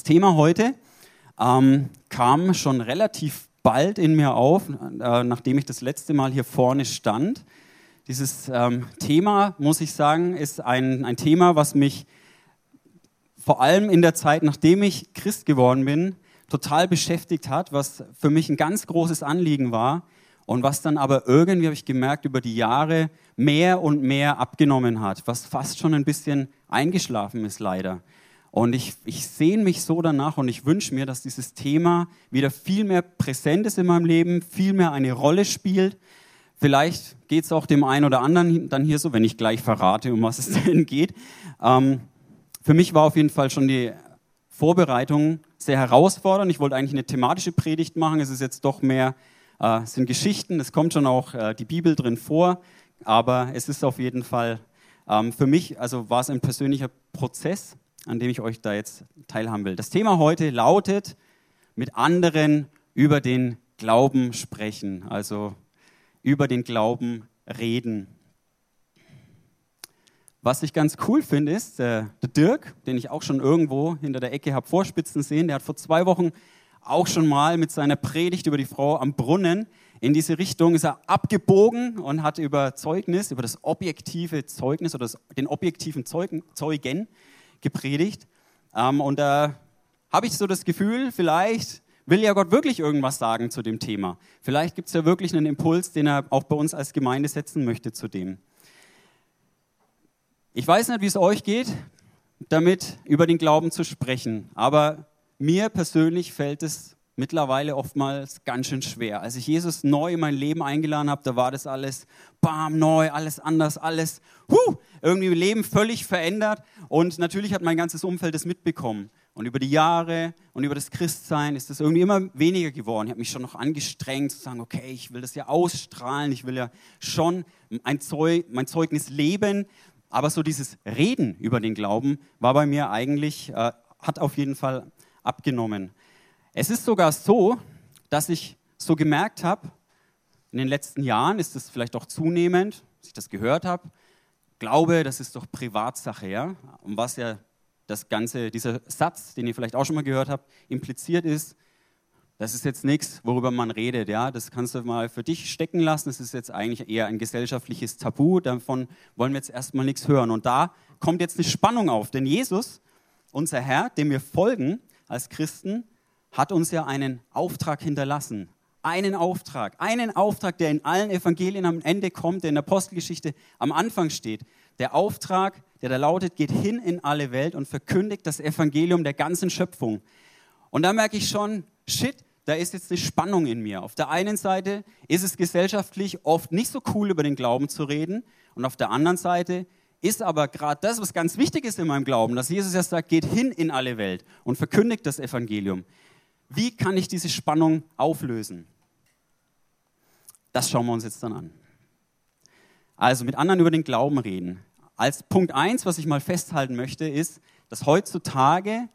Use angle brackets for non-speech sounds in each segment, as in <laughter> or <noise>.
Das Thema heute ähm, kam schon relativ bald in mir auf, äh, nachdem ich das letzte Mal hier vorne stand. Dieses ähm, Thema, muss ich sagen, ist ein, ein Thema, was mich vor allem in der Zeit, nachdem ich Christ geworden bin, total beschäftigt hat, was für mich ein ganz großes Anliegen war und was dann aber irgendwie, habe ich gemerkt, über die Jahre mehr und mehr abgenommen hat, was fast schon ein bisschen eingeschlafen ist leider. Und ich, ich sehne mich so danach und ich wünsche mir, dass dieses Thema wieder viel mehr präsent ist in meinem Leben, viel mehr eine Rolle spielt. Vielleicht geht es auch dem einen oder anderen dann hier so, wenn ich gleich verrate, um was es <laughs> denn geht. Ähm, für mich war auf jeden Fall schon die Vorbereitung sehr herausfordernd. Ich wollte eigentlich eine thematische Predigt machen. Es ist jetzt doch mehr, äh, es sind Geschichten, es kommt schon auch äh, die Bibel drin vor, aber es ist auf jeden Fall ähm, für mich, also war es ein persönlicher Prozess an dem ich euch da jetzt teilhaben will. Das Thema heute lautet, mit anderen über den Glauben sprechen, also über den Glauben reden. Was ich ganz cool finde, ist, der, der Dirk, den ich auch schon irgendwo hinter der Ecke habe vorspitzen sehen, der hat vor zwei Wochen auch schon mal mit seiner Predigt über die Frau am Brunnen in diese Richtung ist er abgebogen und hat über Zeugnis, über das objektive Zeugnis oder das, den objektiven Zeugen, Zeugen gepredigt. Ähm, und da habe ich so das Gefühl, vielleicht will ja Gott wirklich irgendwas sagen zu dem Thema. Vielleicht gibt es ja wirklich einen Impuls, den er auch bei uns als Gemeinde setzen möchte zu dem. Ich weiß nicht, wie es euch geht, damit über den Glauben zu sprechen, aber mir persönlich fällt es mittlerweile oftmals ganz schön schwer. Als ich Jesus neu in mein Leben eingeladen habe, da war das alles bam, neu, alles anders, alles huh, irgendwie Leben völlig verändert. Und natürlich hat mein ganzes Umfeld das mitbekommen. Und über die Jahre und über das Christsein ist das irgendwie immer weniger geworden. Ich habe mich schon noch angestrengt zu sagen, okay, ich will das ja ausstrahlen, ich will ja schon ein Zeug, mein Zeugnis leben. Aber so dieses Reden über den Glauben war bei mir eigentlich, äh, hat auf jeden Fall abgenommen. Es ist sogar so, dass ich so gemerkt habe, in den letzten Jahren ist es vielleicht auch zunehmend, dass ich das gehört habe, Glaube, das ist doch Privatsache, ja? Und was ja das Ganze, dieser Satz, den ihr vielleicht auch schon mal gehört habt, impliziert ist, das ist jetzt nichts, worüber man redet, ja? Das kannst du mal für dich stecken lassen. Das ist jetzt eigentlich eher ein gesellschaftliches Tabu. Davon wollen wir jetzt erstmal nichts hören. Und da kommt jetzt eine Spannung auf, denn Jesus, unser Herr, dem wir folgen als Christen, hat uns ja einen Auftrag hinterlassen. Einen Auftrag, einen Auftrag, der in allen Evangelien am Ende kommt, der in der Apostelgeschichte am Anfang steht. Der Auftrag, der da lautet, geht hin in alle Welt und verkündigt das Evangelium der ganzen Schöpfung. Und da merke ich schon, shit, da ist jetzt eine Spannung in mir. Auf der einen Seite ist es gesellschaftlich oft nicht so cool, über den Glauben zu reden. Und auf der anderen Seite ist aber gerade das, was ganz wichtig ist in meinem Glauben, dass Jesus ja sagt, geht hin in alle Welt und verkündigt das Evangelium. Wie kann ich diese Spannung auflösen? Das schauen wir uns jetzt dann an. Also mit anderen über den Glauben reden. Als Punkt 1, was ich mal festhalten möchte, ist, dass heutzutage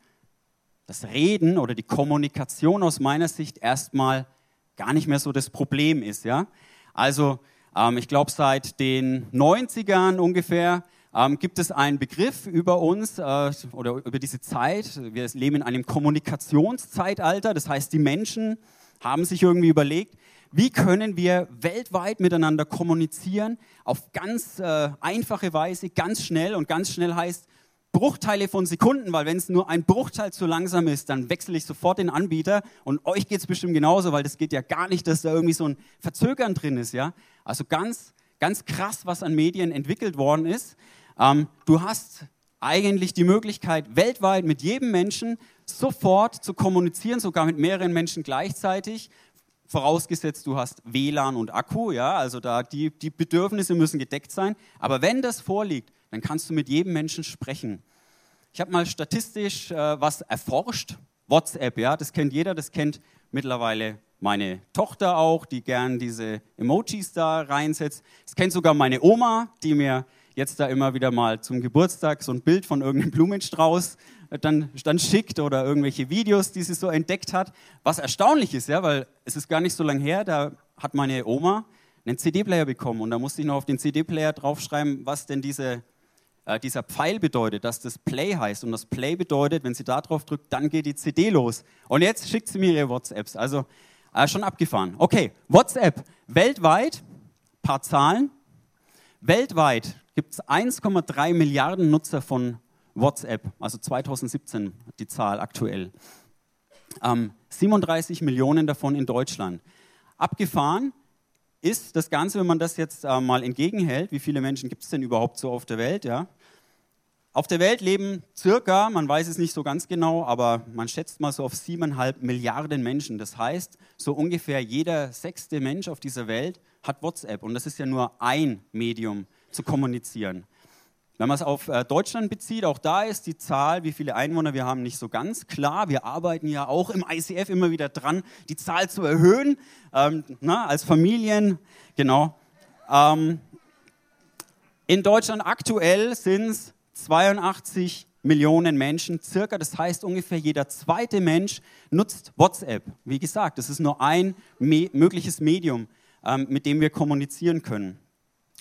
das Reden oder die Kommunikation aus meiner Sicht erstmal gar nicht mehr so das Problem ist. Ja? Also ähm, ich glaube, seit den 90ern ungefähr ähm, gibt es einen Begriff über uns äh, oder über diese Zeit. Wir leben in einem Kommunikationszeitalter. Das heißt, die Menschen haben sich irgendwie überlegt, wie können wir weltweit miteinander kommunizieren auf ganz äh, einfache Weise, ganz schnell. Und ganz schnell heißt Bruchteile von Sekunden, weil wenn es nur ein Bruchteil zu langsam ist, dann wechsle ich sofort den Anbieter. Und euch geht es bestimmt genauso, weil das geht ja gar nicht, dass da irgendwie so ein Verzögern drin ist. Ja? Also ganz, ganz krass, was an Medien entwickelt worden ist. Ähm, du hast eigentlich die Möglichkeit, weltweit mit jedem Menschen sofort zu kommunizieren, sogar mit mehreren Menschen gleichzeitig. Vorausgesetzt, du hast WLAN und Akku, ja, also da die, die Bedürfnisse müssen gedeckt sein. Aber wenn das vorliegt, dann kannst du mit jedem Menschen sprechen. Ich habe mal statistisch äh, was erforscht. WhatsApp, ja, das kennt jeder, das kennt mittlerweile meine Tochter auch, die gern diese Emojis da reinsetzt. Das kennt sogar meine Oma, die mir jetzt da immer wieder mal zum Geburtstag so ein Bild von irgendeinem Blumenstrauß äh, dann, dann schickt oder irgendwelche Videos, die sie so entdeckt hat. Was erstaunlich ist, ja, weil es ist gar nicht so lange her, da hat meine Oma einen CD-Player bekommen und da musste ich noch auf den CD-Player draufschreiben, was denn diese äh, dieser Pfeil bedeutet, dass das Play heißt. Und das Play bedeutet, wenn sie da drauf drückt, dann geht die CD los. Und jetzt schickt sie mir ihre WhatsApps. Also äh, schon abgefahren. Okay, WhatsApp. Weltweit, paar Zahlen. Weltweit gibt es 1,3 Milliarden Nutzer von WhatsApp. Also 2017 die Zahl aktuell. Ähm, 37 Millionen davon in Deutschland. Abgefahren ist das Ganze, wenn man das jetzt äh, mal entgegenhält, wie viele Menschen gibt es denn überhaupt so auf der Welt? Ja? Auf der Welt leben circa, man weiß es nicht so ganz genau, aber man schätzt mal so auf siebeneinhalb Milliarden Menschen. Das heißt, so ungefähr jeder sechste Mensch auf dieser Welt hat WhatsApp. Und das ist ja nur ein Medium zu kommunizieren. Wenn man es auf äh, Deutschland bezieht, auch da ist die Zahl, wie viele Einwohner wir haben, nicht so ganz klar. Wir arbeiten ja auch im ICF immer wieder dran, die Zahl zu erhöhen, ähm, na, als Familien. Genau. Ähm, in Deutschland aktuell sind es 82 Millionen Menschen circa. Das heißt, ungefähr jeder zweite Mensch nutzt WhatsApp. Wie gesagt, das ist nur ein me mögliches Medium, ähm, mit dem wir kommunizieren können.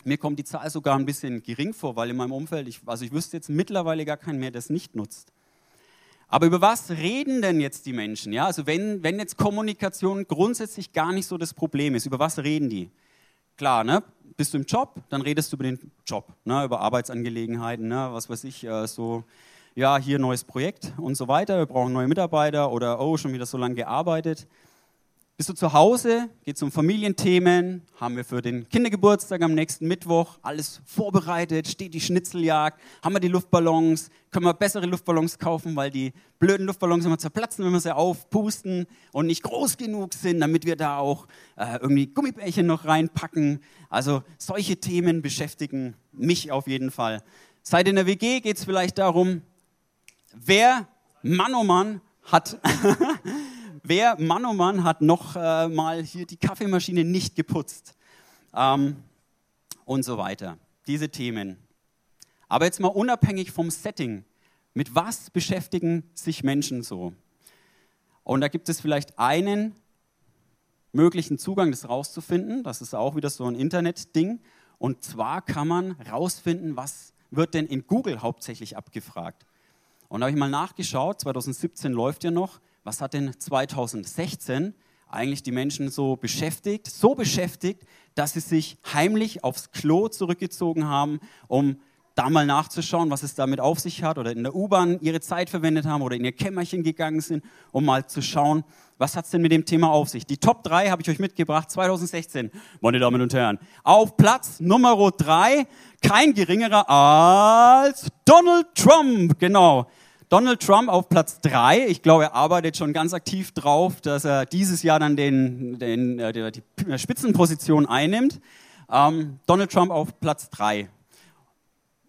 Mir kommt die Zahl sogar ein bisschen gering vor, weil in meinem Umfeld, ich, also ich wüsste jetzt mittlerweile gar keinen mehr, der es nicht nutzt. Aber über was reden denn jetzt die Menschen? Ja, also wenn, wenn jetzt Kommunikation grundsätzlich gar nicht so das Problem ist, über was reden die? Klar, ne? Bist du im Job, dann redest du über den Job, ne? über Arbeitsangelegenheiten, ne? was weiß ich, äh, so, ja, hier neues Projekt und so weiter, wir brauchen neue Mitarbeiter oder, oh, schon wieder so lange gearbeitet. Bist du zu Hause? Geht es um Familienthemen? Haben wir für den Kindergeburtstag am nächsten Mittwoch alles vorbereitet? Steht die Schnitzeljagd? Haben wir die Luftballons? Können wir bessere Luftballons kaufen, weil die blöden Luftballons immer zerplatzen, wenn wir sie aufpusten und nicht groß genug sind, damit wir da auch äh, irgendwie Gummibärchen noch reinpacken? Also solche Themen beschäftigen mich auf jeden Fall. Seit in der WG geht es vielleicht darum, wer, Mann oh Mann, hat <laughs> wer, Mann oh Mann, hat noch äh, mal hier die Kaffeemaschine nicht geputzt? Ähm, und so weiter. Diese Themen. Aber jetzt mal unabhängig vom Setting. Mit was beschäftigen sich Menschen so? Und da gibt es vielleicht einen möglichen Zugang, das rauszufinden. Das ist auch wieder so ein Internet-Ding. Und zwar kann man rausfinden, was wird denn in Google hauptsächlich abgefragt. Und da habe ich mal nachgeschaut, 2017 läuft ja noch, was hat denn 2016 eigentlich die Menschen so beschäftigt? So beschäftigt, dass sie sich heimlich aufs Klo zurückgezogen haben, um da mal nachzuschauen, was es damit auf sich hat, oder in der U-Bahn ihre Zeit verwendet haben oder in ihr Kämmerchen gegangen sind, um mal zu schauen, was hat es denn mit dem Thema auf sich. Die Top 3 habe ich euch mitgebracht, 2016, meine Damen und Herren. Auf Platz Nummer 3, kein geringerer als Donald Trump, genau. Donald Trump auf Platz 3. Ich glaube, er arbeitet schon ganz aktiv drauf, dass er dieses Jahr dann den, den, äh, die Spitzenposition einnimmt. Ähm, Donald Trump auf Platz 3.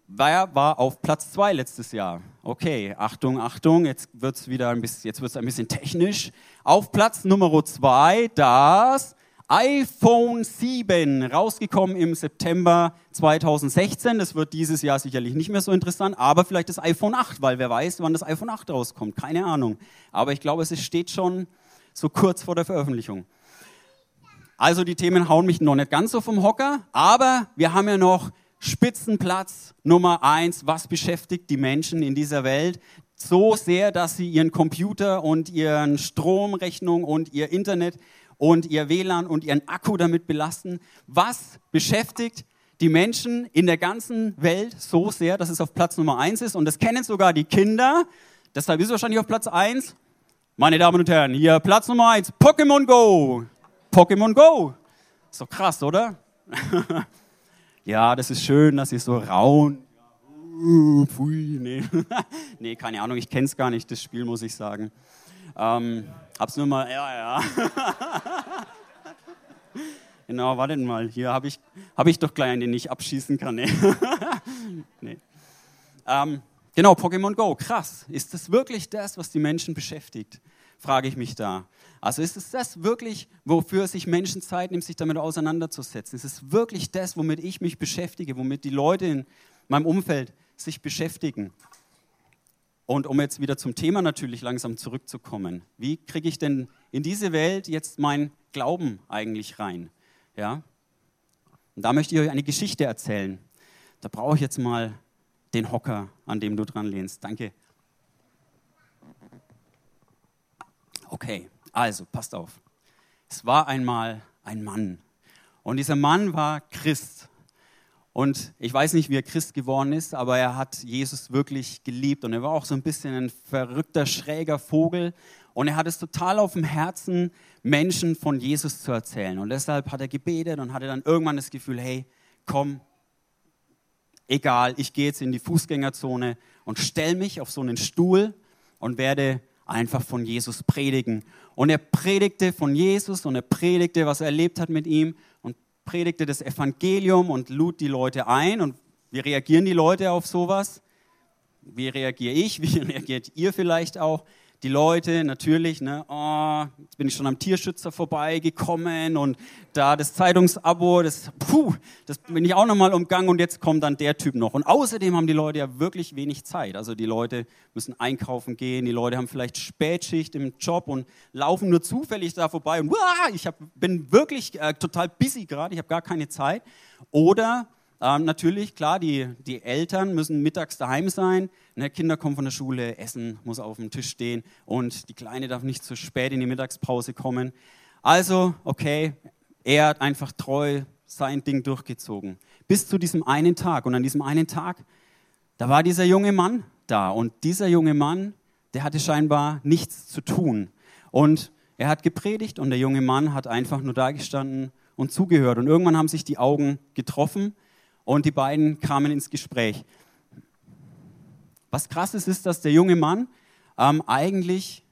Wer war auf Platz 2 letztes Jahr? Okay, Achtung, Achtung, jetzt wird es wieder ein bisschen, jetzt wird's ein bisschen technisch. Auf Platz Nummer 2 das iPhone 7, rausgekommen im September 2016. Das wird dieses Jahr sicherlich nicht mehr so interessant, aber vielleicht das iPhone 8, weil wer weiß, wann das iPhone 8 rauskommt. Keine Ahnung. Aber ich glaube, es steht schon so kurz vor der Veröffentlichung. Also die Themen hauen mich noch nicht ganz so vom Hocker, aber wir haben ja noch Spitzenplatz Nummer eins. Was beschäftigt die Menschen in dieser Welt? So sehr, dass sie ihren Computer und ihren Stromrechnung und ihr Internet und ihr WLAN und ihren Akku damit belasten. Was beschäftigt die Menschen in der ganzen Welt so sehr, dass es auf Platz Nummer eins ist? Und das kennen sogar die Kinder. Deshalb ist es wahrscheinlich auf Platz eins. Meine Damen und Herren, hier Platz Nummer eins, Pokémon Go. Pokémon Go. Ist doch krass, oder? <laughs> ja, das ist schön, dass sie so rauen. Pfui, nee. <laughs> nee, keine Ahnung, ich kenne es gar nicht, das Spiel, muss ich sagen. Ähm, hab's nur mal, ja, ja. <laughs> genau, warte mal, hier habe ich, hab ich doch gleich einen, den ich abschießen kann. Nee. <laughs> nee. Ähm, genau, Pokémon Go, krass. Ist das wirklich das, was die Menschen beschäftigt? Frage ich mich da. Also ist es das wirklich, wofür sich Menschen Zeit nehmen, sich damit auseinanderzusetzen? Ist es wirklich das, womit ich mich beschäftige, womit die Leute in meinem Umfeld sich beschäftigen? Und um jetzt wieder zum Thema natürlich langsam zurückzukommen, wie kriege ich denn in diese Welt jetzt mein Glauben eigentlich rein? Ja? Und da möchte ich euch eine Geschichte erzählen. Da brauche ich jetzt mal den Hocker, an dem du dran lehnst. Danke. Okay, also passt auf. Es war einmal ein Mann. Und dieser Mann war Christ. Und ich weiß nicht, wie er Christ geworden ist, aber er hat Jesus wirklich geliebt. Und er war auch so ein bisschen ein verrückter, schräger Vogel. Und er hat es total auf dem Herzen, Menschen von Jesus zu erzählen. Und deshalb hat er gebetet und hatte dann irgendwann das Gefühl, hey, komm, egal, ich gehe jetzt in die Fußgängerzone und stell mich auf so einen Stuhl und werde einfach von Jesus predigen. Und er predigte von Jesus und er predigte, was er erlebt hat mit ihm predigte das Evangelium und lud die Leute ein. Und wie reagieren die Leute auf sowas? Wie reagiere ich? <laughs> Wie reagiert ihr vielleicht auch? Die Leute natürlich, ne, oh, jetzt bin ich schon am Tierschützer vorbeigekommen und da das Zeitungsabo, das, puh, das bin ich auch nochmal umgangen und jetzt kommt dann der Typ noch. Und außerdem haben die Leute ja wirklich wenig Zeit. Also die Leute müssen einkaufen gehen, die Leute haben vielleicht Spätschicht im Job und laufen nur zufällig da vorbei und uah, ich hab, bin wirklich äh, total busy gerade, ich habe gar keine Zeit. Oder ähm, natürlich, klar, die, die Eltern müssen mittags daheim sein. Ne, Kinder kommen von der Schule, Essen muss auf dem Tisch stehen und die Kleine darf nicht zu spät in die Mittagspause kommen. Also, okay, er hat einfach treu sein Ding durchgezogen. Bis zu diesem einen Tag. Und an diesem einen Tag, da war dieser junge Mann da. Und dieser junge Mann, der hatte scheinbar nichts zu tun. Und er hat gepredigt und der junge Mann hat einfach nur da gestanden und zugehört. Und irgendwann haben sich die Augen getroffen und die beiden kamen ins Gespräch. Was krass ist, ist, dass der junge Mann ähm, eigentlich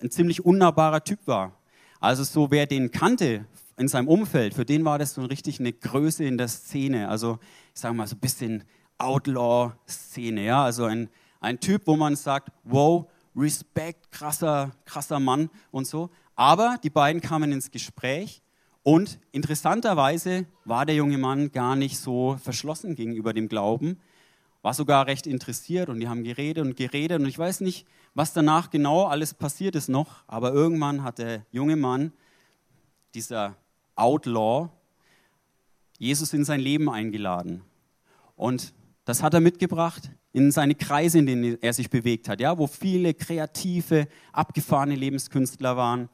ein ziemlich unnahbarer Typ war. Also so, wer den kannte in seinem Umfeld, für den war das so richtig eine Größe in der Szene. Also ich sage mal so ein bisschen Outlaw-Szene. Ja? Also ein, ein Typ, wo man sagt, wow, Respekt, krasser, krasser Mann und so. Aber die beiden kamen ins Gespräch und interessanterweise war der junge Mann gar nicht so verschlossen gegenüber dem Glauben, war sogar recht interessiert und die haben geredet und geredet und ich weiß nicht, was danach genau alles passiert ist noch, aber irgendwann hat der junge Mann, dieser Outlaw, Jesus in sein Leben eingeladen. Und das hat er mitgebracht in seine Kreise, in denen er sich bewegt hat, ja, wo viele kreative, abgefahrene Lebenskünstler waren.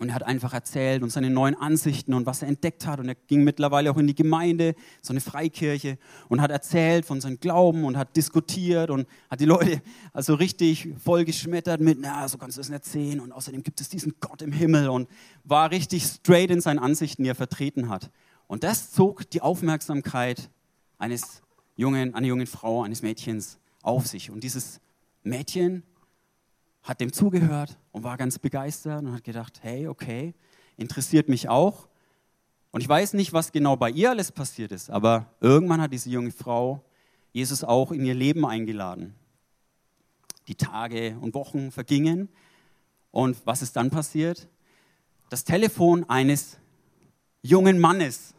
Und er hat einfach erzählt und seine neuen Ansichten und was er entdeckt hat. Und er ging mittlerweile auch in die Gemeinde, so eine Freikirche, und hat erzählt von seinem Glauben und hat diskutiert und hat die Leute also richtig vollgeschmettert mit, na, so kannst du das nicht sehen. Und außerdem gibt es diesen Gott im Himmel und war richtig straight in seinen Ansichten, die er vertreten hat. Und das zog die Aufmerksamkeit eines jungen, einer jungen Frau, eines Mädchens auf sich. Und dieses Mädchen hat dem zugehört und war ganz begeistert und hat gedacht, hey, okay, interessiert mich auch. Und ich weiß nicht, was genau bei ihr alles passiert ist, aber irgendwann hat diese junge Frau Jesus auch in ihr Leben eingeladen. Die Tage und Wochen vergingen und was ist dann passiert? Das Telefon eines jungen Mannes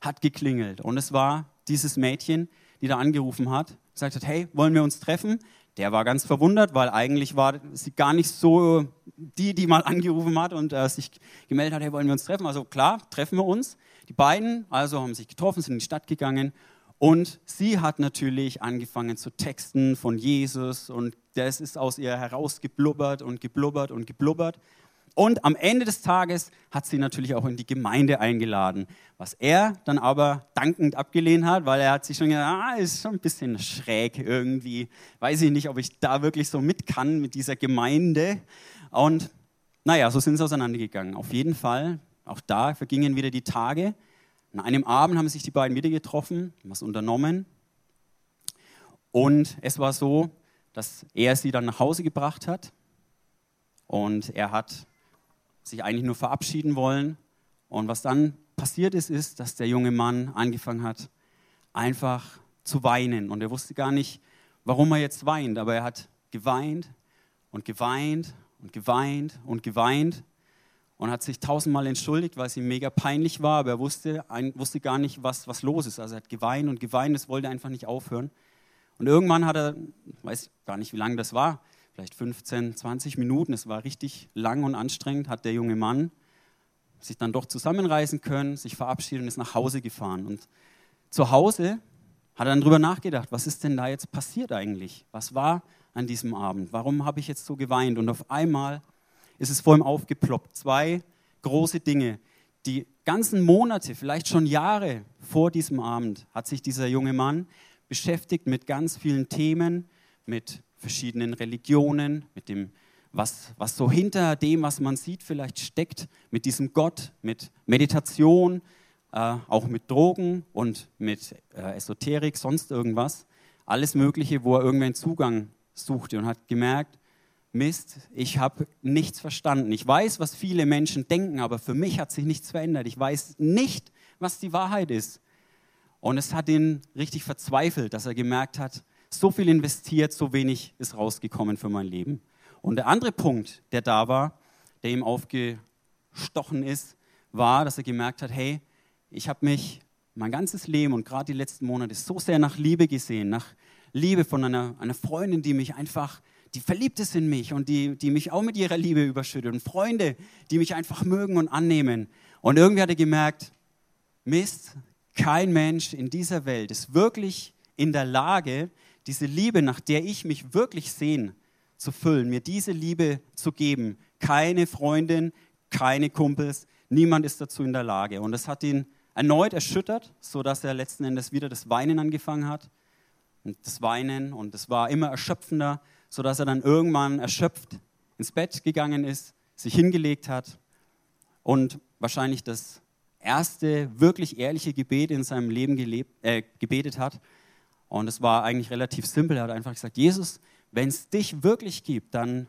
hat geklingelt und es war dieses Mädchen, die da angerufen hat, gesagt hat, hey, wollen wir uns treffen? Der war ganz verwundert, weil eigentlich war sie gar nicht so die, die mal angerufen hat und äh, sich gemeldet hat, hey, wollen wir uns treffen? Also klar, treffen wir uns. Die beiden also haben sich getroffen, sind in die Stadt gegangen und sie hat natürlich angefangen zu texten von Jesus und das ist aus ihr herausgeblubbert und geblubbert und geblubbert. Und am Ende des Tages hat sie natürlich auch in die Gemeinde eingeladen, was er dann aber dankend abgelehnt hat, weil er hat sich schon gedacht, ah, ist schon ein bisschen schräg irgendwie. Weiß ich nicht, ob ich da wirklich so mit kann mit dieser Gemeinde. Und naja, so sind sie auseinandergegangen. Auf jeden Fall, auch da vergingen wieder die Tage. An einem Abend haben sich die beiden wieder getroffen, was unternommen. Und es war so, dass er sie dann nach Hause gebracht hat. Und er hat sich eigentlich nur verabschieden wollen. Und was dann passiert ist, ist, dass der junge Mann angefangen hat, einfach zu weinen. Und er wusste gar nicht, warum er jetzt weint, aber er hat geweint und geweint und geweint und geweint und hat sich tausendmal entschuldigt, weil es ihm mega peinlich war, aber er wusste, wusste gar nicht, was, was los ist. Also er hat geweint und geweint, es wollte einfach nicht aufhören. Und irgendwann hat er, ich weiß gar nicht, wie lange das war, vielleicht 15, 20 Minuten, es war richtig lang und anstrengend, hat der junge Mann sich dann doch zusammenreißen können, sich verabschiedet und ist nach Hause gefahren. Und zu Hause hat dann drüber nachgedacht, was ist denn da jetzt passiert eigentlich? Was war an diesem Abend? Warum habe ich jetzt so geweint? Und auf einmal ist es vor ihm aufgeploppt. Zwei große Dinge. Die ganzen Monate, vielleicht schon Jahre vor diesem Abend, hat sich dieser junge Mann beschäftigt mit ganz vielen Themen, mit verschiedenen Religionen, mit dem, was, was so hinter dem, was man sieht, vielleicht steckt, mit diesem Gott, mit Meditation, äh, auch mit Drogen und mit äh, Esoterik, sonst irgendwas. Alles Mögliche, wo er irgendwann Zugang suchte und hat gemerkt, Mist, ich habe nichts verstanden. Ich weiß, was viele Menschen denken, aber für mich hat sich nichts verändert. Ich weiß nicht, was die Wahrheit ist. Und es hat ihn richtig verzweifelt, dass er gemerkt hat, so viel investiert, so wenig ist rausgekommen für mein Leben. Und der andere Punkt, der da war, der ihm aufgestochen ist, war, dass er gemerkt hat, hey, ich habe mich mein ganzes Leben und gerade die letzten Monate so sehr nach Liebe gesehen, nach Liebe von einer, einer Freundin, die mich einfach, die verliebt ist in mich und die, die mich auch mit ihrer Liebe überschüttet und Freunde, die mich einfach mögen und annehmen. Und irgendwie hat er gemerkt, Mist, kein Mensch in dieser Welt ist wirklich in der Lage, diese Liebe, nach der ich mich wirklich sehne, zu füllen, mir diese Liebe zu geben. Keine Freundin, keine Kumpels, niemand ist dazu in der Lage. Und das hat ihn erneut erschüttert, sodass er letzten Endes wieder das Weinen angefangen hat. Und das Weinen und es war immer erschöpfender, sodass er dann irgendwann erschöpft ins Bett gegangen ist, sich hingelegt hat und wahrscheinlich das erste wirklich ehrliche Gebet in seinem Leben gelebt, äh, gebetet hat. Und es war eigentlich relativ simpel. Er hat einfach gesagt, Jesus, wenn es dich wirklich gibt, dann,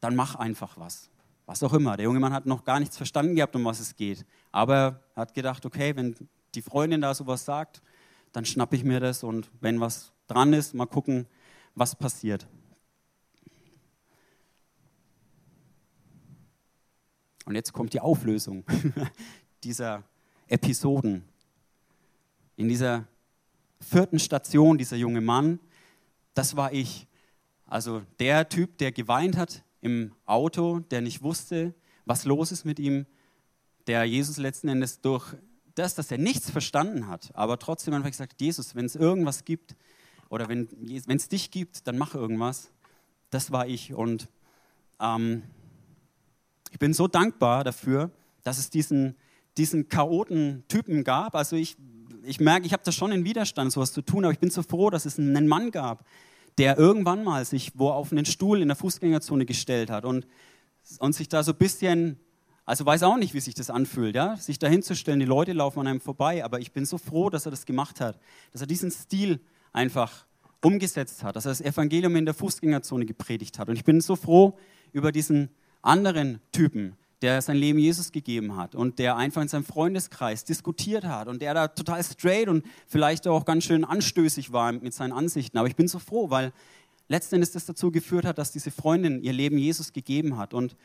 dann mach einfach was. Was auch immer. Der junge Mann hat noch gar nichts verstanden gehabt, um was es geht. Aber er hat gedacht, okay, wenn die Freundin da sowas sagt, dann schnappe ich mir das und wenn was dran ist, mal gucken, was passiert. Und jetzt kommt die Auflösung <laughs> dieser Episoden. In dieser vierten Station, dieser junge Mann, das war ich. Also der Typ, der geweint hat im Auto, der nicht wusste, was los ist mit ihm, der Jesus letzten Endes durch das, dass er nichts verstanden hat, aber trotzdem einfach gesagt, Jesus, wenn es irgendwas gibt oder wenn es dich gibt, dann mach irgendwas. Das war ich und ähm, ich bin so dankbar dafür, dass es diesen diesen Chaoten-Typen gab. Also ich, ich merke, ich habe da schon einen Widerstand, sowas zu tun, aber ich bin so froh, dass es einen Mann gab, der irgendwann mal sich wo auf einen Stuhl in der Fußgängerzone gestellt hat und, und sich da so ein bisschen, also weiß auch nicht, wie sich das anfühlt, ja, sich da hinzustellen, die Leute laufen an einem vorbei, aber ich bin so froh, dass er das gemacht hat, dass er diesen Stil einfach umgesetzt hat, dass er das Evangelium in der Fußgängerzone gepredigt hat. Und ich bin so froh über diesen anderen Typen, der sein Leben Jesus gegeben hat und der einfach in seinem Freundeskreis diskutiert hat und der da total straight und vielleicht auch ganz schön anstößig war mit seinen Ansichten. Aber ich bin so froh, weil letztendlich das dazu geführt hat, dass diese Freundin ihr Leben Jesus gegeben hat. Und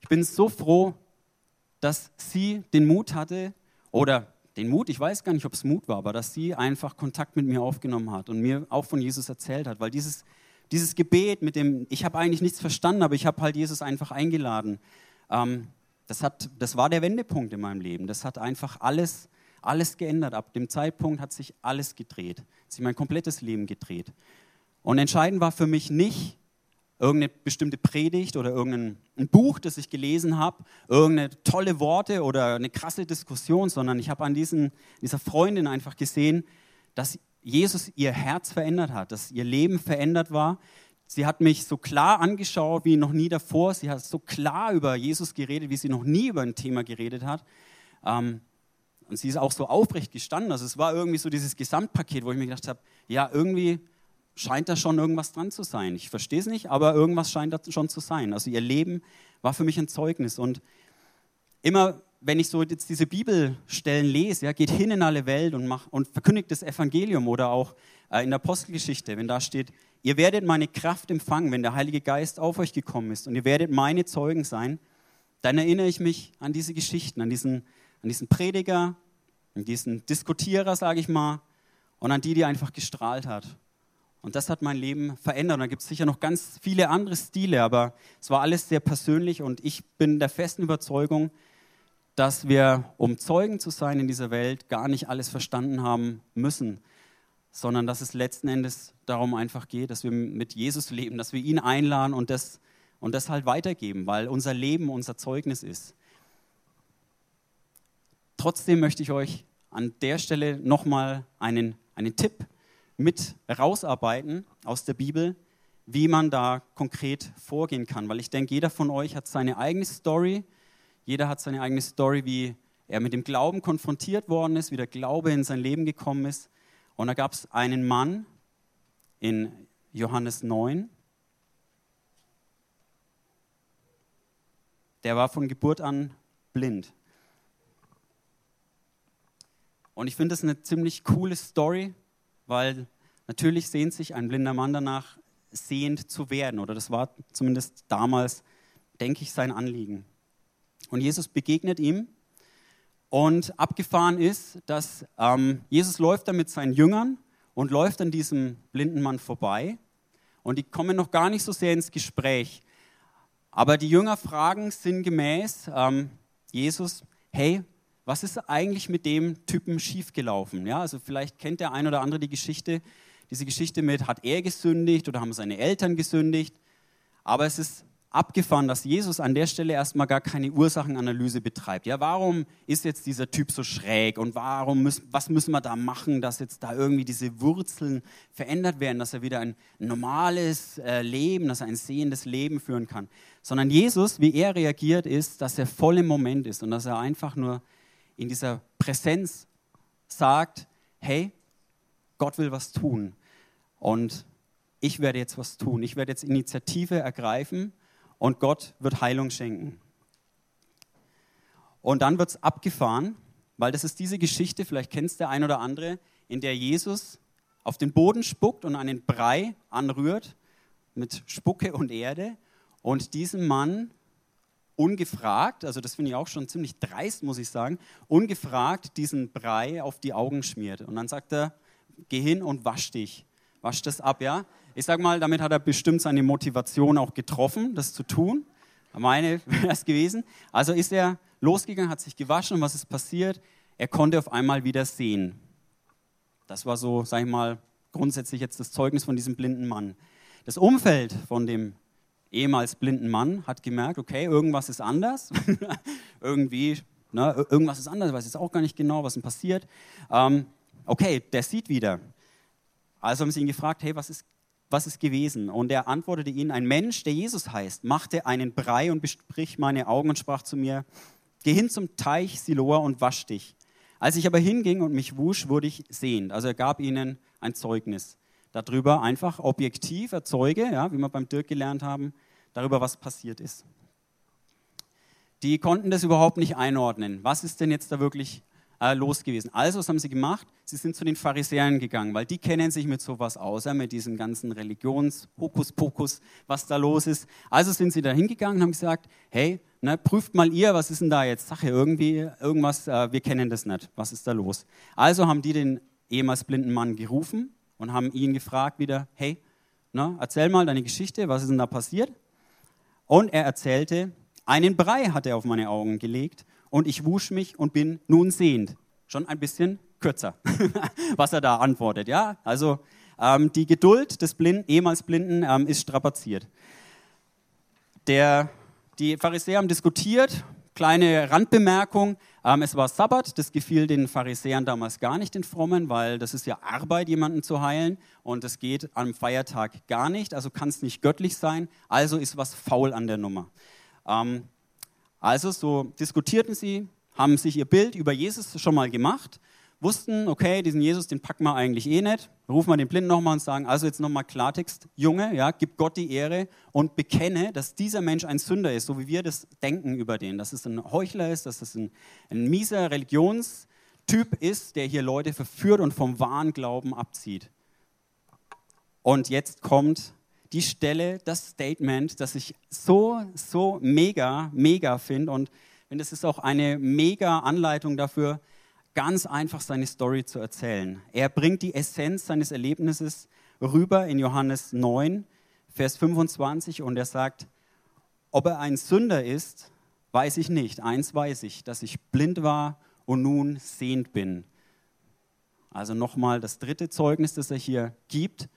ich bin so froh, dass sie den Mut hatte oder den Mut, ich weiß gar nicht, ob es Mut war, aber dass sie einfach Kontakt mit mir aufgenommen hat und mir auch von Jesus erzählt hat, weil dieses, dieses Gebet mit dem, ich habe eigentlich nichts verstanden, aber ich habe halt Jesus einfach eingeladen, ähm, das, hat, das war der Wendepunkt in meinem Leben. Das hat einfach alles, alles geändert. Ab dem Zeitpunkt hat sich alles gedreht. Hat sich mein komplettes Leben gedreht. Und entscheidend war für mich nicht irgendeine bestimmte Predigt oder irgendein Buch, das ich gelesen habe, irgendeine tolle Worte oder eine krasse Diskussion, sondern ich habe an diesen, dieser Freundin einfach gesehen, dass Jesus ihr Herz verändert hat, dass ihr Leben verändert war, Sie hat mich so klar angeschaut wie noch nie davor. Sie hat so klar über Jesus geredet, wie sie noch nie über ein Thema geredet hat. Ähm, und sie ist auch so aufrecht gestanden. Also es war irgendwie so dieses Gesamtpaket, wo ich mir gedacht habe, ja, irgendwie scheint da schon irgendwas dran zu sein. Ich verstehe es nicht, aber irgendwas scheint da schon zu sein. Also ihr Leben war für mich ein Zeugnis. Und immer, wenn ich so jetzt diese Bibelstellen lese, ja, geht hin in alle Welt und, mach, und verkündigt das Evangelium oder auch äh, in der Apostelgeschichte, wenn da steht, Ihr werdet meine Kraft empfangen, wenn der Heilige Geist auf euch gekommen ist und ihr werdet meine Zeugen sein. Dann erinnere ich mich an diese Geschichten, an diesen, an diesen Prediger, an diesen Diskutierer, sage ich mal, und an die, die einfach gestrahlt hat. Und das hat mein Leben verändert. Und da gibt es sicher noch ganz viele andere Stile, aber es war alles sehr persönlich und ich bin der festen Überzeugung, dass wir, um Zeugen zu sein in dieser Welt, gar nicht alles verstanden haben müssen, sondern dass es letzten Endes darum einfach geht, dass wir mit Jesus leben, dass wir ihn einladen und das, und das halt weitergeben, weil unser Leben unser Zeugnis ist. Trotzdem möchte ich euch an der Stelle nochmal einen, einen Tipp mit rausarbeiten aus der Bibel, wie man da konkret vorgehen kann. Weil ich denke, jeder von euch hat seine eigene Story. Jeder hat seine eigene Story, wie er mit dem Glauben konfrontiert worden ist, wie der Glaube in sein Leben gekommen ist. Und da gab es einen Mann in Johannes 9, der war von Geburt an blind. Und ich finde das eine ziemlich coole Story, weil natürlich sehnt sich ein blinder Mann danach, sehend zu werden. Oder das war zumindest damals, denke ich, sein Anliegen. Und Jesus begegnet ihm und abgefahren ist, dass ähm, Jesus läuft da mit seinen Jüngern und läuft an diesem blinden Mann vorbei. Und die kommen noch gar nicht so sehr ins Gespräch. Aber die Jünger fragen sinngemäß ähm, Jesus, hey, was ist eigentlich mit dem Typen schiefgelaufen? Ja, also vielleicht kennt der ein oder andere die Geschichte, diese Geschichte mit, hat er gesündigt oder haben seine Eltern gesündigt? Aber es ist abgefahren, dass Jesus an der Stelle erstmal gar keine Ursachenanalyse betreibt. Ja, warum ist jetzt dieser Typ so schräg und warum müssen, was müssen wir da machen, dass jetzt da irgendwie diese Wurzeln verändert werden, dass er wieder ein normales äh, Leben, dass er ein sehendes Leben führen kann. Sondern Jesus, wie er reagiert, ist, dass er voll im Moment ist und dass er einfach nur in dieser Präsenz sagt, hey, Gott will was tun und ich werde jetzt was tun. Ich werde jetzt Initiative ergreifen und Gott wird Heilung schenken. Und dann wird es abgefahren, weil das ist diese Geschichte, vielleicht kennst der ein oder andere, in der Jesus auf den Boden spuckt und einen Brei anrührt mit Spucke und Erde und diesem Mann ungefragt, also das finde ich auch schon ziemlich dreist, muss ich sagen, ungefragt diesen Brei auf die Augen schmiert. Und dann sagt er, geh hin und wasch dich. Wasch das ab, ja? Ich sage mal, damit hat er bestimmt seine Motivation auch getroffen, das zu tun. Meine <laughs> wäre es gewesen. Also ist er losgegangen, hat sich gewaschen und was ist passiert? Er konnte auf einmal wieder sehen. Das war so, sage ich mal, grundsätzlich jetzt das Zeugnis von diesem blinden Mann. Das Umfeld von dem ehemals blinden Mann hat gemerkt, okay, irgendwas ist anders. <laughs> Irgendwie, ne, irgendwas ist anders, ich weiß jetzt auch gar nicht genau, was denn passiert. Ähm, okay, der sieht wieder. Also haben sie ihn gefragt, hey, was ist was ist gewesen? Und er antwortete ihnen, ein Mensch, der Jesus heißt, machte einen Brei und besprich meine Augen und sprach zu mir, geh hin zum Teich Siloa und wasch dich. Als ich aber hinging und mich wusch, wurde ich sehend. Also er gab ihnen ein Zeugnis darüber, einfach objektiv erzeuge, ja, wie wir beim Dirk gelernt haben, darüber, was passiert ist. Die konnten das überhaupt nicht einordnen. Was ist denn jetzt da wirklich äh, los gewesen. Also, was haben sie gemacht? Sie sind zu den Pharisäern gegangen, weil die kennen sich mit sowas aus, ja, mit diesem ganzen Religions-Hokuspokus, was da los ist. Also sind sie da hingegangen und haben gesagt, hey, ne, prüft mal ihr, was ist denn da jetzt Sache? Irgendwie, irgendwas, äh, wir kennen das nicht. Was ist da los? Also haben die den ehemals blinden Mann gerufen und haben ihn gefragt wieder, hey, ne, erzähl mal deine Geschichte, was ist denn da passiert? Und er erzählte, einen Brei hat er auf meine Augen gelegt und ich wusch mich und bin nun sehend. Schon ein bisschen kürzer, <laughs> was er da antwortet. Ja, also ähm, die Geduld des Blinden, ehemals Blinden ähm, ist strapaziert. Der, die Pharisäer haben diskutiert, kleine Randbemerkung, ähm, es war Sabbat, das gefiel den Pharisäern damals gar nicht, den Frommen, weil das ist ja Arbeit, jemanden zu heilen und das geht am Feiertag gar nicht, also kann es nicht göttlich sein, also ist was faul an der Nummer. Ähm, also so diskutierten sie, haben sich ihr Bild über Jesus schon mal gemacht, wussten, okay, diesen Jesus, den packen wir eigentlich eh nicht. Rufen wir den Blinden nochmal und sagen, also jetzt nochmal Klartext, Junge, ja, gib Gott die Ehre und bekenne, dass dieser Mensch ein Sünder ist, so wie wir das denken über den, dass es ein Heuchler ist, dass es ein, ein mieser Religionstyp ist, der hier Leute verführt und vom wahren Glauben abzieht. Und jetzt kommt die Stelle, das Statement, das ich so, so mega, mega finde. Und das ist auch eine mega Anleitung dafür, ganz einfach seine Story zu erzählen. Er bringt die Essenz seines Erlebnisses rüber in Johannes 9, Vers 25 und er sagt, ob er ein Sünder ist, weiß ich nicht. Eins weiß ich, dass ich blind war und nun sehend bin. Also nochmal das dritte Zeugnis, das er hier gibt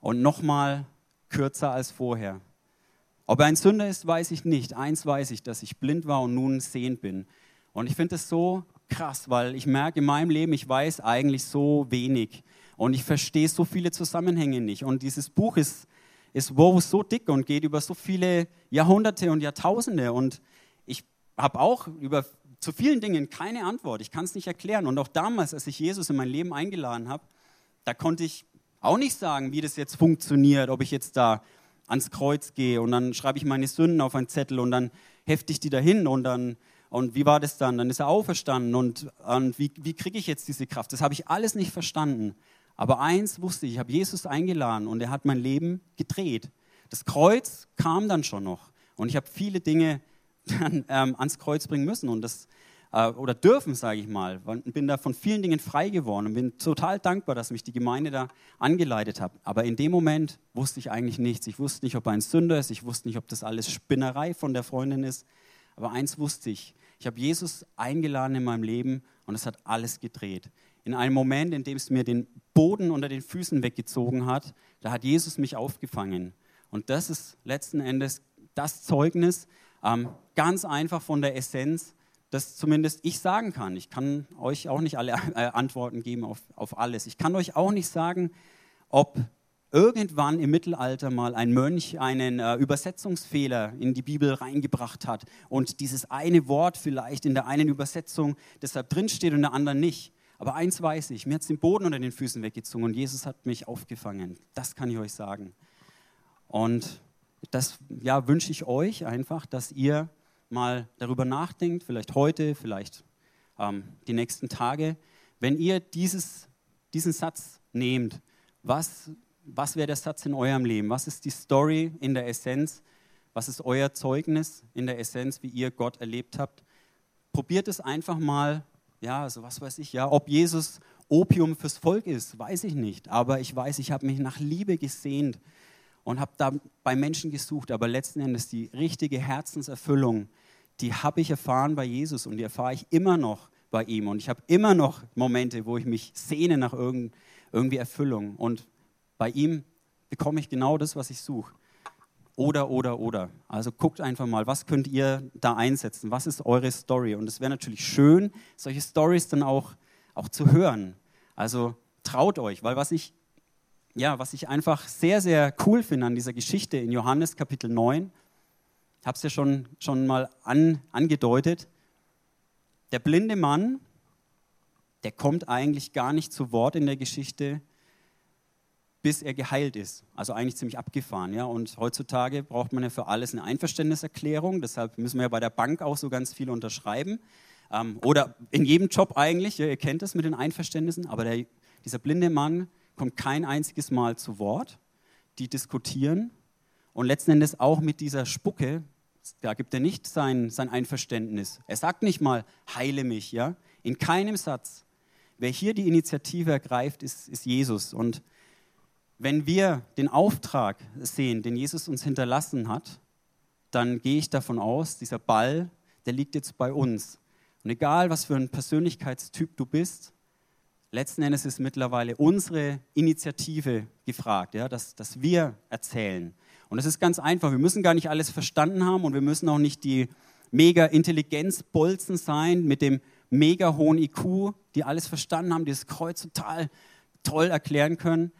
und nochmal kürzer als vorher. Ob er ein Sünder ist, weiß ich nicht. Eins weiß ich, dass ich blind war und nun sehend bin. Und ich finde das so krass, weil ich merke in meinem Leben, ich weiß eigentlich so wenig und ich verstehe so viele Zusammenhänge nicht. Und dieses Buch ist, ist wow, so dick und geht über so viele Jahrhunderte und Jahrtausende. Und ich habe auch über zu vielen Dingen keine Antwort. Ich kann es nicht erklären. Und auch damals, als ich Jesus in mein Leben eingeladen habe, da konnte ich auch nicht sagen, wie das jetzt funktioniert, ob ich jetzt da ans Kreuz gehe und dann schreibe ich meine Sünden auf einen Zettel und dann hefte ich die dahin und dann und wie war das dann? Dann ist er auferstanden und, und wie, wie kriege ich jetzt diese Kraft? Das habe ich alles nicht verstanden. Aber eins wusste ich, ich habe Jesus eingeladen und er hat mein Leben gedreht. Das Kreuz kam dann schon noch und ich habe viele Dinge <laughs> dann ähm, ans Kreuz bringen müssen und das äh, oder dürfen, sage ich mal. Und bin da von vielen Dingen frei geworden und bin total dankbar, dass mich die Gemeinde da angeleitet hat. Aber in dem Moment wusste ich eigentlich nichts. Ich wusste nicht, ob er ein Sünder ist. Ich wusste nicht, ob das alles Spinnerei von der Freundin ist. Aber eins wusste ich. Ich habe Jesus eingeladen in meinem Leben und es hat alles gedreht. In einem Moment, in dem es mir den Boden unter den Füßen weggezogen hat, da hat Jesus mich aufgefangen. Und das ist letzten Endes das Zeugnis, ähm, ganz einfach von der Essenz, das zumindest ich sagen kann. Ich kann euch auch nicht alle äh, Antworten geben auf, auf alles. Ich kann euch auch nicht sagen, ob irgendwann im Mittelalter mal ein Mönch einen äh, Übersetzungsfehler in die Bibel reingebracht hat und dieses eine Wort vielleicht in der einen Übersetzung deshalb drinsteht und in der anderen nicht. Aber eins weiß ich, mir hat es den Boden unter den Füßen weggezogen und Jesus hat mich aufgefangen. Das kann ich euch sagen. Und das ja, wünsche ich euch einfach, dass ihr mal darüber nachdenkt, vielleicht heute, vielleicht ähm, die nächsten Tage, wenn ihr dieses, diesen Satz nehmt, was, was wäre der Satz in eurem Leben? Was ist die Story in der Essenz? Was ist euer Zeugnis in der Essenz, wie ihr Gott erlebt habt? Probiert es einfach mal, ja, also was weiß ich, ja, ob Jesus Opium fürs Volk ist, weiß ich nicht, aber ich weiß, ich habe mich nach Liebe gesehnt und habe da bei Menschen gesucht, aber letzten Endes die richtige Herzenserfüllung, die habe ich erfahren bei Jesus und die erfahre ich immer noch bei ihm. Und ich habe immer noch Momente, wo ich mich sehne nach irgendwie Erfüllung. Und bei ihm bekomme ich genau das, was ich suche. Oder, oder, oder. Also guckt einfach mal, was könnt ihr da einsetzen? Was ist eure Story? Und es wäre natürlich schön, solche Stories dann auch, auch zu hören. Also traut euch, weil was ich ja, was ich einfach sehr, sehr cool finde an dieser Geschichte in Johannes Kapitel 9, ich habe es ja schon, schon mal an, angedeutet, der blinde Mann, der kommt eigentlich gar nicht zu Wort in der Geschichte, bis er geheilt ist. Also eigentlich ziemlich abgefahren. Ja? Und heutzutage braucht man ja für alles eine Einverständniserklärung. Deshalb müssen wir ja bei der Bank auch so ganz viel unterschreiben. Ähm, oder in jedem Job eigentlich. Ja, ihr kennt das mit den Einverständnissen. Aber der, dieser blinde Mann kommt kein einziges Mal zu Wort. Die diskutieren und letzten Endes auch mit dieser Spucke, da gibt er nicht sein, sein Einverständnis. Er sagt nicht mal, heile mich, ja. In keinem Satz. Wer hier die Initiative ergreift, ist, ist Jesus. Und wenn wir den Auftrag sehen, den Jesus uns hinterlassen hat, dann gehe ich davon aus, dieser Ball, der liegt jetzt bei uns. Und egal, was für ein Persönlichkeitstyp du bist, letzten Endes ist mittlerweile unsere Initiative gefragt, ja, dass, dass wir erzählen. Und es ist ganz einfach, wir müssen gar nicht alles verstanden haben und wir müssen auch nicht die mega Intelligenzbolzen sein mit dem mega hohen IQ, die alles verstanden haben, die das Kreuz total toll erklären können,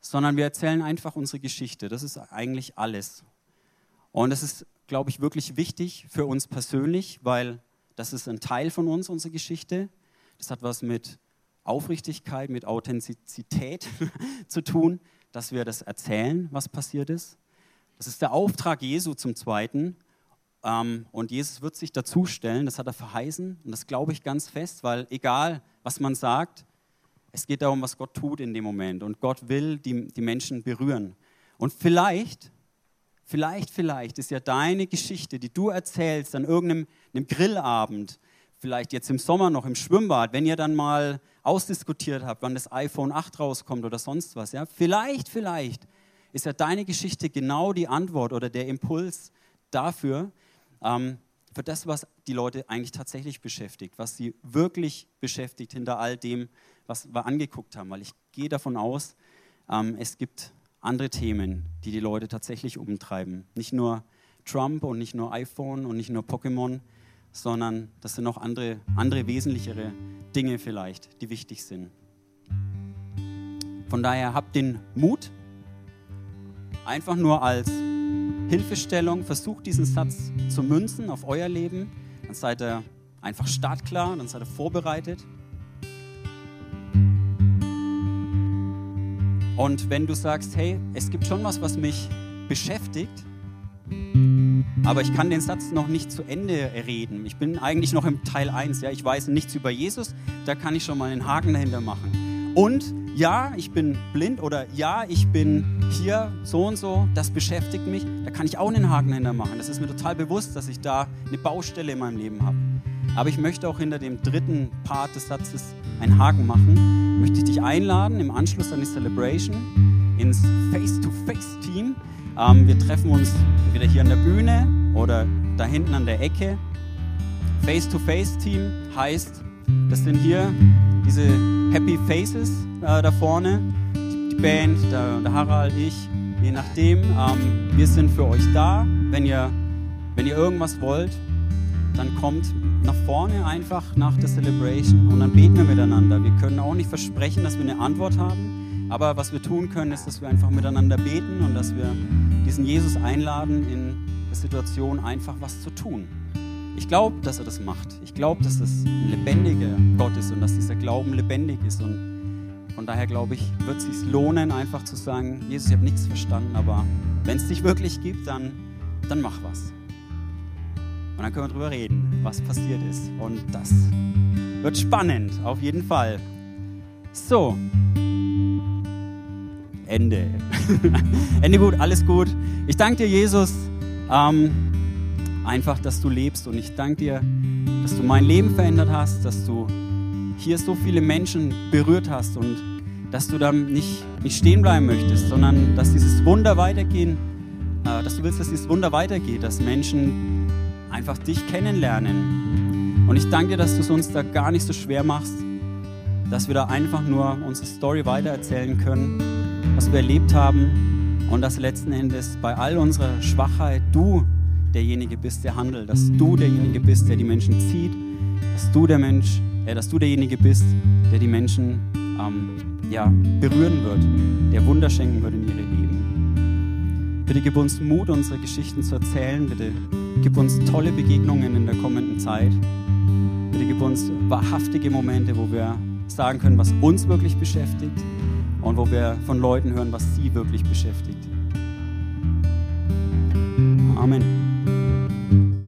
sondern wir erzählen einfach unsere Geschichte. Das ist eigentlich alles. Und das ist, glaube ich, wirklich wichtig für uns persönlich, weil das ist ein Teil von uns, unsere Geschichte. Das hat was mit Aufrichtigkeit, mit Authentizität <laughs> zu tun, dass wir das erzählen, was passiert ist. Das ist der Auftrag Jesu zum Zweiten. Ähm, und Jesus wird sich dazustellen, das hat er verheißen. Und das glaube ich ganz fest, weil egal, was man sagt, es geht darum, was Gott tut in dem Moment. Und Gott will die, die Menschen berühren. Und vielleicht, vielleicht, vielleicht ist ja deine Geschichte, die du erzählst an irgendeinem Grillabend, vielleicht jetzt im Sommer noch im Schwimmbad, wenn ihr dann mal ausdiskutiert habt, wann das iPhone 8 rauskommt oder sonst was, ja, vielleicht, vielleicht ist ja deine Geschichte genau die Antwort oder der Impuls dafür, ähm, für das, was die Leute eigentlich tatsächlich beschäftigt, was sie wirklich beschäftigt hinter all dem, was wir angeguckt haben, weil ich gehe davon aus, ähm, es gibt andere Themen, die die Leute tatsächlich umtreiben. Nicht nur Trump und nicht nur iPhone und nicht nur Pokémon, sondern das sind noch andere, andere wesentlichere Dinge vielleicht, die wichtig sind. Von daher habt den Mut, einfach nur als Hilfestellung, versucht diesen Satz zu münzen auf euer Leben, dann seid ihr einfach startklar, dann seid ihr vorbereitet. Und wenn du sagst, hey, es gibt schon was, was mich beschäftigt, aber ich kann den Satz noch nicht zu Ende reden. Ich bin eigentlich noch im Teil 1. Ja? Ich weiß nichts über Jesus, da kann ich schon mal einen Haken dahinter machen. Und ja, ich bin blind oder ja, ich bin hier so und so, das beschäftigt mich, da kann ich auch einen Haken dahinter machen. Das ist mir total bewusst, dass ich da eine Baustelle in meinem Leben habe. Aber ich möchte auch hinter dem dritten Part des Satzes einen Haken machen. Möchte ich dich einladen, im Anschluss an die Celebration ins Face-to-Face-Team. Ähm, wir treffen uns entweder hier an der Bühne oder da hinten an der Ecke. Face-to-Face-Team heißt, das sind hier diese Happy Faces äh, da vorne, die, Band, der, der, Harald, ich, je nachdem. Ähm, wir sind für euch da. Wenn ihr, wenn ihr irgendwas wollt, dann kommt nach vorne einfach nach der Celebration und dann beten wir miteinander. Wir können auch nicht versprechen, dass wir eine Antwort haben, aber was wir tun können, ist, dass wir einfach miteinander beten und dass wir diesen Jesus einladen, in der Situation einfach was zu tun. Ich glaube, dass er das macht. Ich glaube, dass es ein lebendiger Gott ist und dass dieser Glauben lebendig ist. Und von daher glaube ich, wird es sich lohnen, einfach zu sagen, Jesus, ich habe nichts verstanden, aber wenn es dich wirklich gibt, dann, dann mach was. Und dann können wir darüber reden, was passiert ist. Und das wird spannend, auf jeden Fall. So. Ende. <laughs> Ende gut, alles gut. Ich danke dir, Jesus. Ähm, einfach, dass du lebst. Und ich danke dir, dass du mein Leben verändert hast, dass du hier so viele Menschen berührt hast und dass du dann nicht, nicht stehen bleiben möchtest, sondern dass dieses Wunder weitergehen, äh, dass du willst, dass dieses Wunder weitergeht, dass Menschen einfach dich kennenlernen. Und ich danke dir, dass du es uns da gar nicht so schwer machst, dass wir da einfach nur unsere Story weitererzählen können, was wir erlebt haben und dass letzten Endes bei all unserer Schwachheit du derjenige bist, der handelt, dass du derjenige bist, der die Menschen zieht, dass du der Mensch, äh, dass du derjenige bist, der die Menschen ähm, ja, berühren wird, der Wunder schenken wird in ihre Leben. Bitte gib uns Mut, unsere Geschichten zu erzählen. Bitte gib uns tolle Begegnungen in der kommenden Zeit. Bitte gib uns wahrhaftige Momente, wo wir sagen können, was uns wirklich beschäftigt und wo wir von Leuten hören, was sie wirklich beschäftigt. Amen.